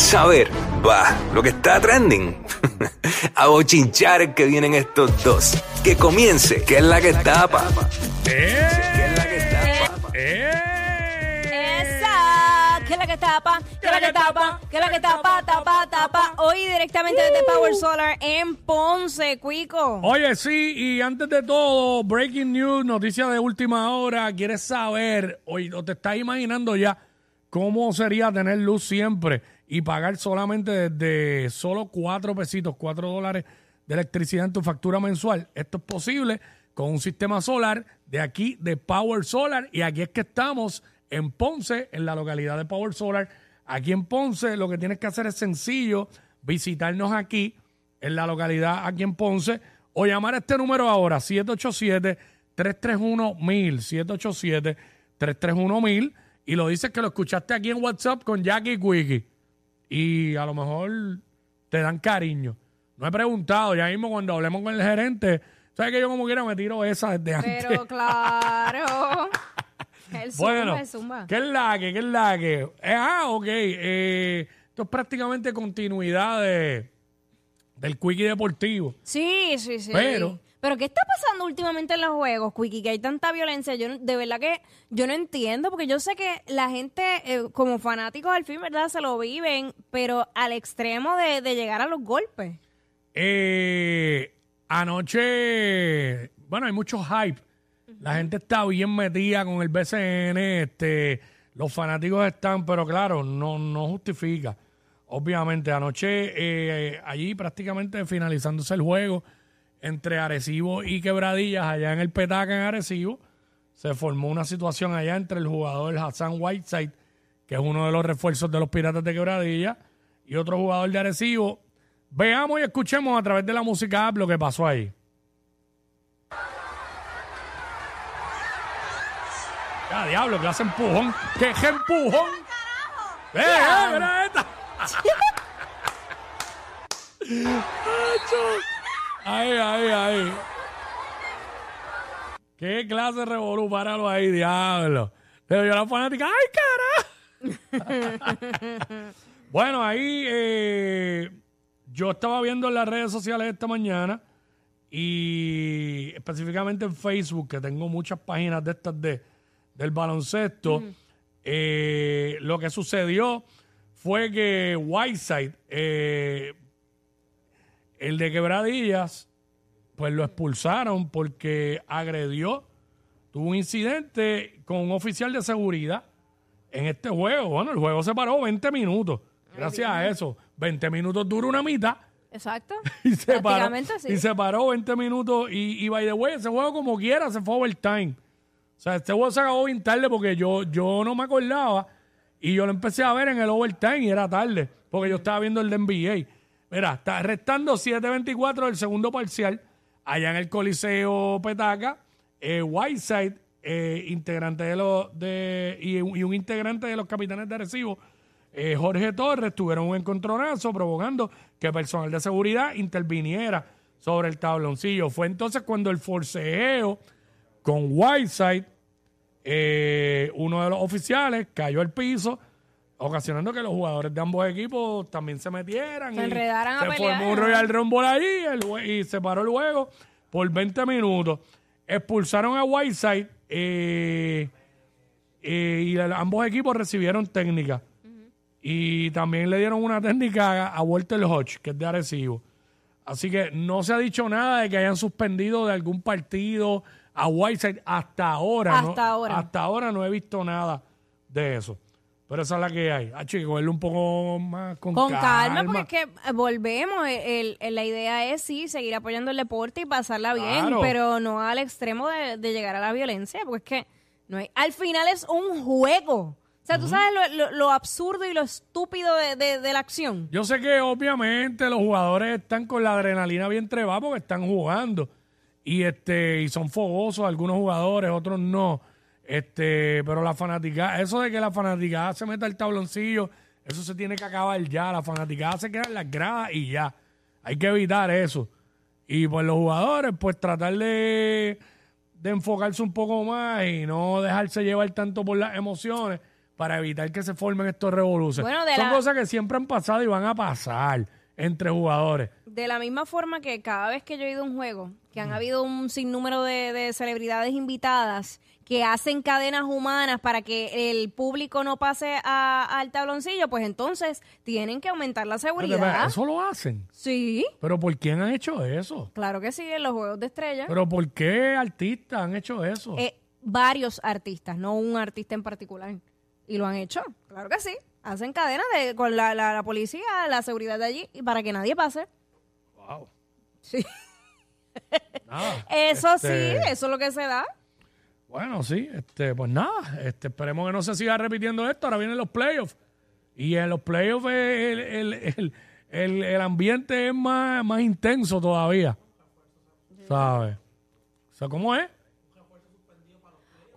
¿Quieres saber? Va, lo que está trending. A bochinchar que vienen estos dos. Que comience, que es la que tapa. ¡Eh! Que es la que. ¡Eh! Esa, que es la que tapa, que es la que tapa, que es la que tapa, tapa, tapa. Hoy directamente desde Power Solar en Ponce, Cuico. Oye, sí, y antes de todo, breaking news, noticia de última hora. ¿Quieres saber, oye, o te estás imaginando ya cómo sería tener luz siempre y pagar solamente desde solo cuatro pesitos, cuatro dólares de electricidad en tu factura mensual? Esto es posible con un sistema solar de aquí, de Power Solar, y aquí es que estamos en Ponce, en la localidad de Power Solar. Aquí en Ponce lo que tienes que hacer es sencillo, visitarnos aquí en la localidad, aquí en Ponce, o llamar a este número ahora, 787-331-1000, 787-331-1000, y lo dices que lo escuchaste aquí en WhatsApp con Jackie Quickie, y a lo mejor te dan cariño. No he preguntado, ya mismo cuando hablemos con el gerente, ¿sabes que yo como quiera me tiro esa desde antes? Pero claro. El zumba, Bueno, el zumba. ¿qué es la que? ¿Qué es la que? Eh, ah, ok. eh, esto es prácticamente continuidad de, del Quickie Deportivo. Sí, sí, sí. Pero- Pero ¿qué está pasando últimamente en los juegos, Quickie? Que hay tanta violencia. Yo de verdad que yo no entiendo, porque yo sé que la gente, eh, como fanáticos al film, ¿verdad? Se lo viven, pero al extremo de, de llegar a los golpes. Eh, anoche, bueno, hay mucho hype. La gente está bien metida con el BCN, este, los fanáticos están, pero claro, no, no justifica. Obviamente, anoche, eh, allí prácticamente finalizándose el juego entre Arecibo y Quebradillas, allá en el Petaca en Arecibo, se formó una situación allá entre el jugador Hassan Whiteside, que es uno de los refuerzos de los Piratas de Quebradillas, y otro jugador de Arecibo. Veamos y escuchemos a través de la música app lo que pasó ahí. ¡Ya, diablo! ¡Que hace empujón! ¡Que qué empujón! ¡Eh, eh, mira esta! Acho. ¡Ay, ay, ay! ¿Qué clase de revolú? Páralo ahí, diablo. Le dio la fanática. ¡Ay, cara! bueno, ahí eh, yo estaba viendo en las redes sociales esta mañana y específicamente en Facebook, que tengo muchas páginas de estas de, del baloncesto, eh, lo que sucedió fue que Whiteside, eh, el de Quebradillas, pues lo expulsaron porque agredió, tuvo un incidente con un oficial de seguridad en este juego. Bueno, el juego se paró 20 minutos. Gracias a eso. 20 minutos dura una mitad. Exacto. Y se, paró, sí. y se paró 20 minutos. Y, y by the way, ese juego como quiera se fue overtime. O sea, este juego se acabó bien tarde porque yo, yo no me acordaba. Y yo lo empecé a ver en el overtime y era tarde. Porque yo estaba viendo el de NBA. Mira, está restando 7.24 del segundo parcial. Allá en el Coliseo Petaca. Eh, Whiteside, eh, integrante de los y, un integrante de los capitanes de Arecibo, eh, Jorge Torres, tuvieron un encontronazo provocando que personal de seguridad interviniera sobre el tabloncillo. Fue entonces cuando el forcejeo con Whiteside, uno de los oficiales, cayó al piso, ocasionando que los jugadores de ambos equipos también se metieran. Se y enredaran a Se pelear, formó un. Royal Rumble ahí el y se paró el juego por 20 minutos. Expulsaron a Whiteside eh, eh, y el- ambos equipos recibieron técnica. Y también le dieron una técnica a, a Walter Hodge, que es de Arecibo. Así que no se ha dicho nada de que hayan suspendido de algún partido a Whiteside hasta ahora. ¿no? Hasta ahora. Hasta ahora no he visto nada de eso. Pero esa es la que hay. Ah, chico, cogerlo un poco más con, Con calma, porque es que eh, volvemos. El, el- la idea es sí, seguir apoyando el deporte y pasarla bien, Claro. pero no al extremo de, de llegar a la violencia, porque es que no hay, al final es un juego. O sea, tú sabes lo, lo- lo absurdo y lo estúpido de, de- de la acción. Yo sé que obviamente los jugadores están con la adrenalina bien trebada porque están jugando. Y este, y son fogosos algunos jugadores, otros no. Este, pero la fanaticada, eso de que la fanaticada se meta el tabloncillo, eso se tiene que acabar ya. La fanaticada se queda en las gradas y ya. Hay que evitar eso. Y pues los jugadores, pues tratar de, de enfocarse un poco más y no dejarse llevar tanto por las emociones. para evitar que se formen estos revoluciones. Bueno, Son la- cosas que siempre han pasado y van a pasar entre jugadores. De la misma forma que cada vez que yo he ido a un juego, que han habido un sinnúmero de, de celebridades invitadas que hacen cadenas humanas para que el público no pase a- al tabloncillo, pues entonces tienen que aumentar la Espérate, seguridad. Eso lo hacen. Sí, ¿Pero por quién han hecho eso? claro que sí, en los juegos de estrella. ¿Pero por qué artistas han hecho eso? Eh, varios artistas, no un artista en particular. Y lo han hecho, claro que sí. Hacen cadenas de, con la, la- la policía, la seguridad de allí, y para que nadie pase. Wow. Sí. Nada. Eso Este, sí, eso es lo que se da. Bueno, sí, este, pues nada, este, esperemos que no se siga repitiendo esto. Ahora vienen los playoffs. Y en los playoffs el, el, el, el- el ambiente es más, más intenso todavía. ¿Sabes? O sea, ¿cómo es?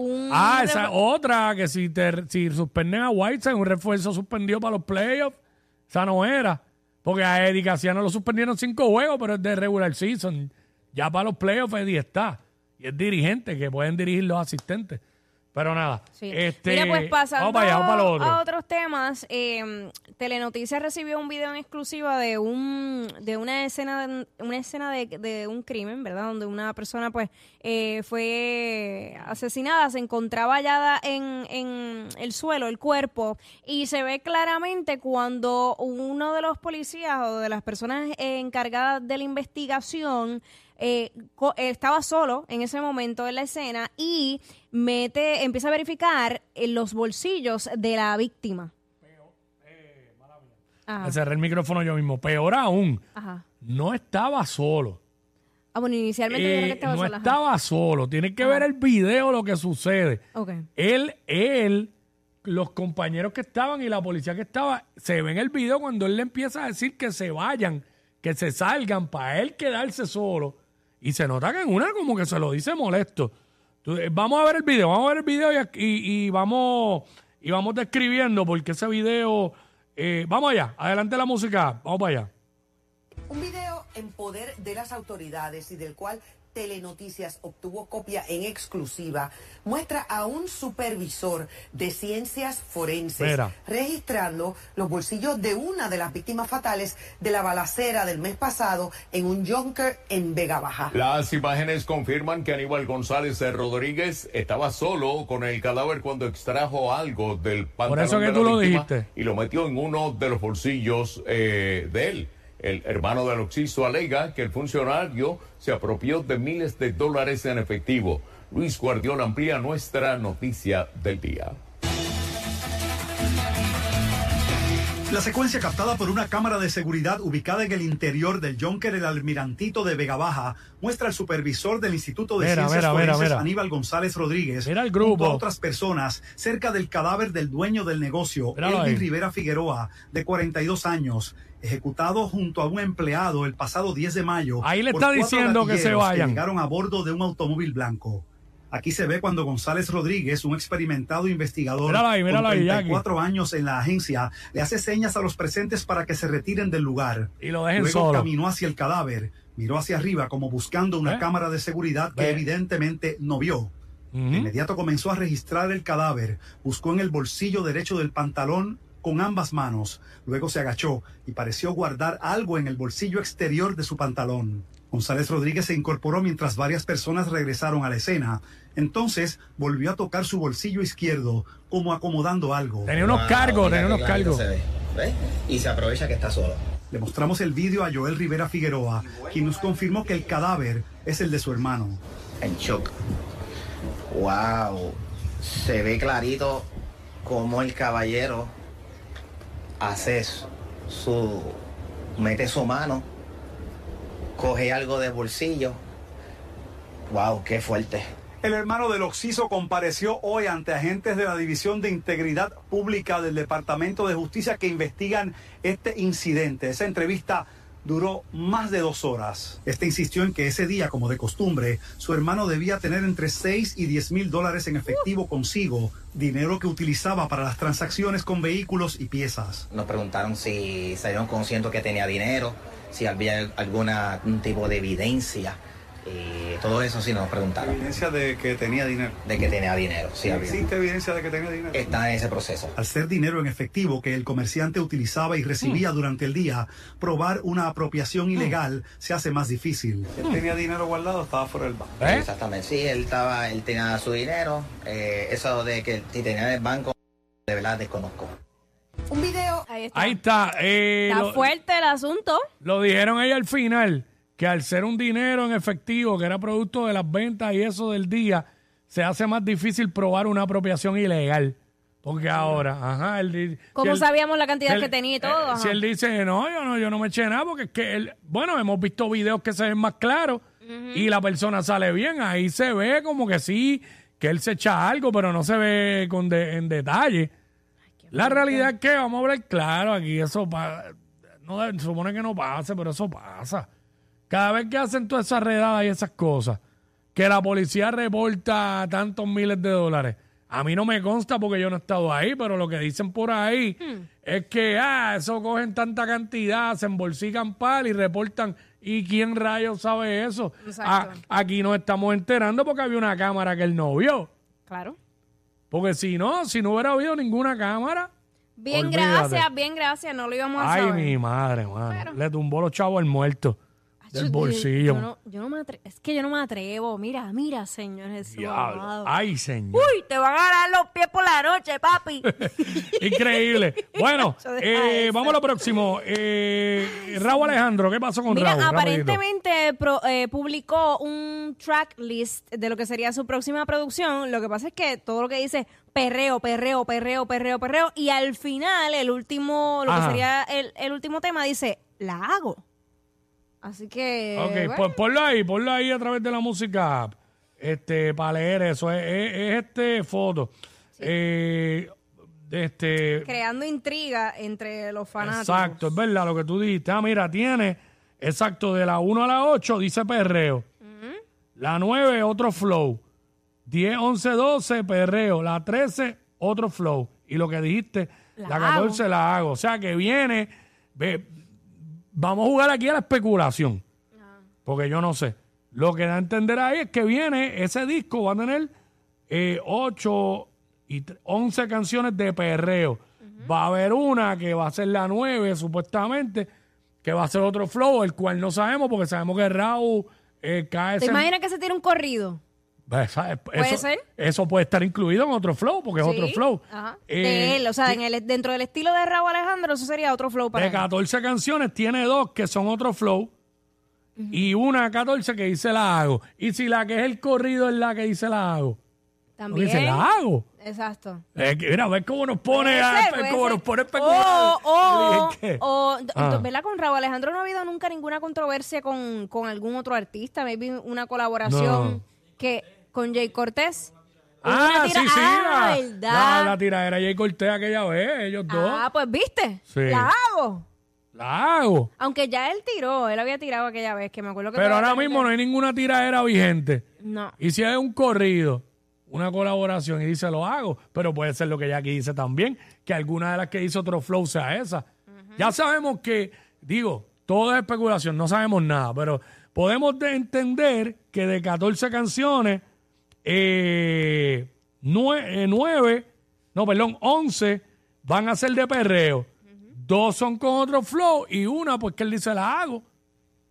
Un Ah, esa es otra, que si, te, si suspenden a Whiteside, un refuerzo suspendido para los playoffs, esa no era. Porque a Eddie Casiano lo suspendieron cinco juegos, pero es de regular season. Ya para los playoffs Eddie está. Y es dirigente, que pueden dirigir los asistentes. Pero nada. Sí. Este, Mira, pues pasando vamos para allá, vamos para lo otro. a otros temas, eh, Telenoticias recibió un video en exclusiva de un de una escena de, una escena de, de un crimen, ¿verdad? Donde una persona pues eh, fue asesinada, se encontraba hallada en, en el suelo, el cuerpo, y se ve claramente cuando uno de los policías o de las personas encargadas de la investigación eh, eh, estaba solo en ese momento en la escena y mete, empieza a verificar en los bolsillos de la víctima. Ajá, Me cerré el micrófono yo mismo. Peor aún, ajá. no estaba solo. Ah, bueno, inicialmente yo creo que Eh, estaba no sola. estaba solo. Tienes que ver el video, lo que sucede. Ok. Él, él, los compañeros que estaban y la policía que estaba, se ve en el video cuando él le empieza a decir que se vayan, que se salgan, para él quedarse solo. Y se nota que en una como que se lo dice molesto. Tú- eh, vamos a ver el video, vamos a ver el video y- y vamos y vamos describiendo porque ese video... eh, vamos allá, adelante la música, vamos para allá. Un video en poder de las autoridades y del cual Telenoticias obtuvo copia en exclusiva muestra a un supervisor de ciencias forenses Mira. registrando los bolsillos de una de las víctimas fatales de la balacera del mes pasado en un Junker en Vega Baja. Las imágenes confirman que Aníbal González de Rodríguez estaba solo con el cadáver cuando extrajo algo del pantalón eso que de la tú lo víctima dijiste. y lo metió en uno de los bolsillos eh, de él. El hermano del occiso alega que el funcionario se apropió de miles de dólares en efectivo. Luis Guardiola amplía nuestra noticia del día. La secuencia captada por una cámara de seguridad ubicada en el interior del Junker El Almirantito de Vega Baja muestra al supervisor del Instituto de Mira, Ciencias mira, mira. Aníbal González Rodríguez Mira el junto grupo. a otras personas cerca del cadáver del dueño del negocio, Elvin. Rivera Figueroa, de 42 años, ejecutado junto a un empleado el pasado 10 de mayo. Ahí le está diciendo que se vayan. llegaron a bordo de un automóvil blanco. Aquí se ve cuando González Rodríguez, un experimentado investigador ahí, con ahí, Jackie. 34 años en la agencia, le hace señas a los presentes para que se retiren del lugar. Y lo dejen Luego solo. caminó hacia el cadáver, miró hacia arriba como buscando una ¿Eh? cámara de seguridad que evidentemente no vio. De inmediato comenzó a registrar el cadáver, buscó en el bolsillo derecho del pantalón con ambas manos, luego se agachó y pareció guardar algo en el bolsillo exterior de su pantalón. González Rodríguez se incorporó mientras varias personas regresaron a la escena. Entonces volvió a tocar su bolsillo izquierdo, como acomodando algo. Tenía unos Wow, cargos, tenía unos cargos. se ve, ¿ves? Y se aprovecha que está solo. Le mostramos el vídeo a Joel Rivera Figueroa, quien nos confirmó que el cadáver es el de su hermano. En shock. Wow. Se ve clarito cómo el caballero hace su. mete su mano, coge algo de bolsillo. Wow, qué fuerte. El hermano del Oxiso compareció hoy ante agentes de la División de Integridad Pública del Departamento de Justicia que investigan este incidente. Esa entrevista duró más de dos horas. Este insistió en que ese día, como de costumbre, su hermano debía tener entre 6 y 10 mil dólares en efectivo consigo, dinero que utilizaba para las transacciones con vehículos y piezas. Nos preguntaron si se dieron conscientes que tenía dinero, si había algún tipo de evidencia Y todo eso sí nos preguntaron. Evidencia de que tenía dinero. De que tenía dinero, sí había. ¿Existe evidencia de que tenía dinero? Está en ese proceso. Al ser dinero en efectivo que el comerciante utilizaba y recibía durante el día, probar una apropiación ilegal se hace más difícil. Él tenía dinero guardado, estaba fuera del banco. ¿Eh? Exactamente, sí, él estaba, él tenía su dinero. eh, eso de que si tenía en el banco, de verdad desconozco. Un video Ahí está. Ahí está. eh, Está lo, fuerte el asunto. lo dijeron ella al final, que al ser un dinero en efectivo, que era producto de las ventas y eso del día, se hace más difícil probar una apropiación ilegal. Porque ahora, ajá, él di- Como si él- sabíamos la cantidad él- que tenía y eh, todo. si él dice, no, yo no, yo no me eché nada, porque es que él, bueno, hemos visto videos que se ven más claros y la persona sale bien, ahí se ve como que sí, que él se echa algo, pero no se ve con de- en detalle. La realidad es que, vamos a hablar claro, aquí eso pa- no se supone que no pase, pero eso pasa. Cada vez que hacen todas esas redadas y esas cosas, que la policía reporta tantos miles de dólares, a mí no me consta porque yo no he estado ahí, pero lo que dicen por ahí es que, ah, eso cogen tanta cantidad, se embolsican pal y reportan. ¿Y quién rayos sabe eso? Exacto. Ah, aquí nos estamos enterando porque había una cámara que él no vio. Claro. Porque si no, si no hubiera habido ninguna cámara. Bien, Olvídate. gracias, bien, gracias. No lo íbamos a Ay, saber. mi madre, mano. Le tumbó los chavos al muerto del yo- bolsillo. Yo, no, yo no me atre- es que yo no me atrevo. Mira, mira, señor Jesús. Diablo. amado. Ay, señor. Uy, te van a dar los pies por la noche, papi. Increíble. Bueno, deja eh, eso. vamos a lo próximo. Eh, Raúl Alejandro, ¿qué pasó con Mira, Raúl? Rapidito. aparentemente pro- eh, publicó un track list de lo que sería su próxima producción. Lo que pasa es que todo lo que dice perreo, perreo, perreo, perreo, perreo. Y al final, el último, lo Ajá. que sería el, el último tema dice, la hago. Así que. Ok, bueno. pues ponlo ahí, ponlo ahí a través de la música app, este, para leer eso. Es, es- es este foto. Eh, este, creando intriga entre los fanáticos. Exacto, es verdad lo que tú dijiste. Ah, mira, tiene, exacto, de la 1 a la 8 dice perreo. La 9, otro flow. 10, 11, 12, perreo. La 13, otro flow. Y lo que dijiste, la, La 14 la hago. O sea que viene, ve, vamos a jugar aquí a la especulación. Porque yo no sé. Lo que da a entender ahí es que viene ese disco, va a tener eh, 8 y tre- 11 canciones de perreo. Va a haber una que va a ser la 9, supuestamente, que va a ser otro flow, el cual no sabemos porque sabemos que Raúl eh, cae ¿Te imaginas que se tira un corrido? ¿Sabes? ¿Puede eso, ser? Eso puede estar incluido en otro flow, porque es otro flow. Ajá. Eh, de él, o sea, en el, dentro del estilo de Raúl Alejandro, eso sería otro flow para de él. 14 canciones tiene dos que son otro flow y una 14 que dice la hago. Y si la que es el corrido es la que dice la hago, porque También. dice la hago. Exacto. Es que, mira, ves cómo nos pone, Puede a, ser, puede cómo ser. nos pone a especular. O, o, Dije, ¿qué? o, d- Ah. ¿verdad? Con Raúl Alejandro no ha habido nunca ninguna controversia con, con algún otro artista. Maybe una colaboración No. que con Jay Cortés. Ah, sí, sí. Ah, la, ¿verdad? la, la tiradera Jay Cortés aquella vez, ellos dos. Ah, pues viste. Sí. La hago. La hago. Aunque ya él tiró, él había tirado aquella vez, que me acuerdo que Pero ahora mismo no hay ninguna tiradera vigente. No. Y si hay un corrido, una colaboración y dice lo hago, pero puede ser lo que Jackie dice también, que alguna de las que hizo otro flow sea esa. Ya sabemos que, digo, todo es especulación, no sabemos nada, pero podemos de- entender que de 14 canciones, eh, nue- eh, nueve, no, perdón, 11 van a ser de perreo. Dos son con otro flow y una, pues que él dice la hago.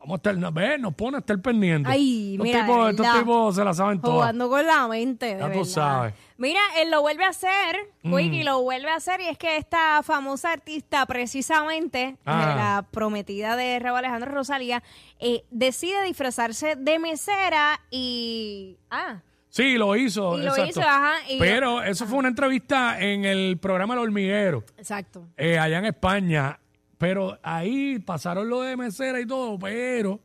Vamos a estar, ver, nos pone a estar pendiente. Ay, estos, mira, tipos, estos tipos se la saben todas. Jugando con la mente, de Ya tú verdad. sabes. Mm. Mira, él lo vuelve a hacer, Quickie lo vuelve a hacer, y es que esta famosa artista, precisamente, Ah. eh, la prometida de Raúl Alejandro Rosalía, eh, decide disfrazarse de mesera y... Ah, Sí, lo hizo. Y lo exacto. hizo, ajá, y- Pero eso fue una entrevista en el programa El Hormiguero, exacto. eh, allá en España. Pero ahí pasaron lo de mesera y todo, pero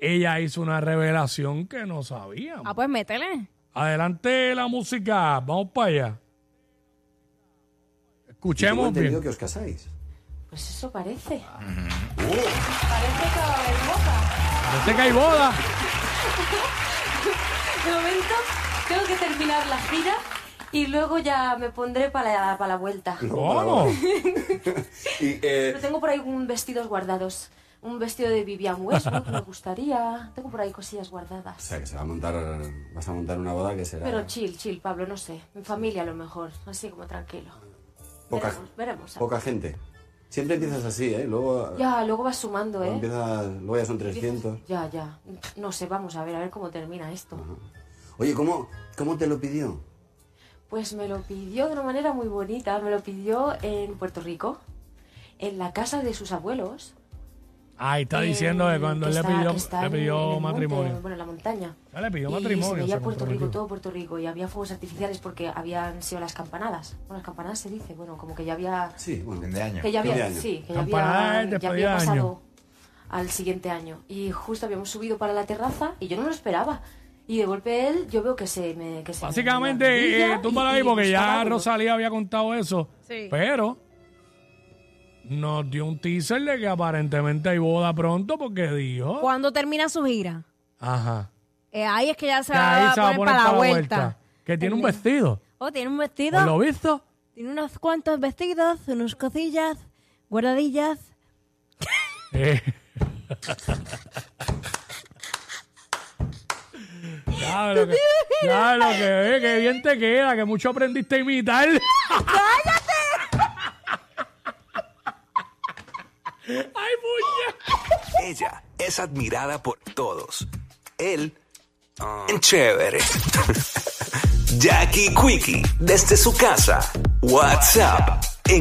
ella hizo una revelación que no sabíamos. Ah, pues métele. Adelante la música, vamos para allá. Escuchemos bien. que os casáis. Pues eso parece. Parece que va a haber boda. Parece que hay boda. De momento tengo que terminar la gira y luego ya me pondré para la, para la vuelta. ¿Cómo? Y, eh, Pero tengo por ahí un vestidos guardados Un vestido de Vivian Westwood me gustaría. Tengo por ahí cosillas O guardadas. sea, que se va a montar, vas a montar una boda que será... Pero chill, chill, Pablo, no sé. En familia a lo mejor. Así como tranquilo. poca, veremos, veremos. poca gente. Siempre empiezas así, ¿eh? Luego, Ya, luego vas sumando, ¿eh? empiezas, luego ya son 300. Ya, ya. No sé, vamos a ver, a ver cómo termina esto. Oye, ¿cómo, ¿cómo te lo pidió? Pues me lo pidió de una manera muy bonita. Me lo pidió en Puerto Rico, en la casa de sus abuelos. Ahí está eh, diciendo que cuando que él le está- pidió, que está le en- pidió en el monte, matrimonio. bueno, en la montaña. Ya le pidió Y matrimonio. se veía Puerto Rico, todo Puerto Rico, y había fuegos artificiales porque habían sido las campanadas. Bueno, las campanadas se dice, bueno, como que ya había... Sí, bueno. Fin de año. Que ya Fin de había, año. sí, que ya Campanadas había, ya había de pasado año. al siguiente año. Y justo habíamos subido para la terraza y yo no lo esperaba. Y de golpe él, yo veo que se me... Que se me Básicamente, eh, tú para ahí porque ya. Rosalía había contado eso. Sí. Pero nos dio un teaser de que aparentemente hay boda pronto porque dijo. ¿Cuándo termina su gira? Ajá. Eh, ahí es que ya se Que va, ahí a se va a poner para la vuelta. Que tiene un vestido. Oh, tiene un ¿Por vestido. lo visto? Tiene unos cuantos vestidos, unas cosillas, guardadillas. Eh. Ya lo que, ya lo que, eh, que bien te queda, que mucho aprendiste a imitar. ¡Ay, muñe! Ella es admirada por todos. Él, ah, chévere. Jackie Quickie, desde su casa. WhatsApp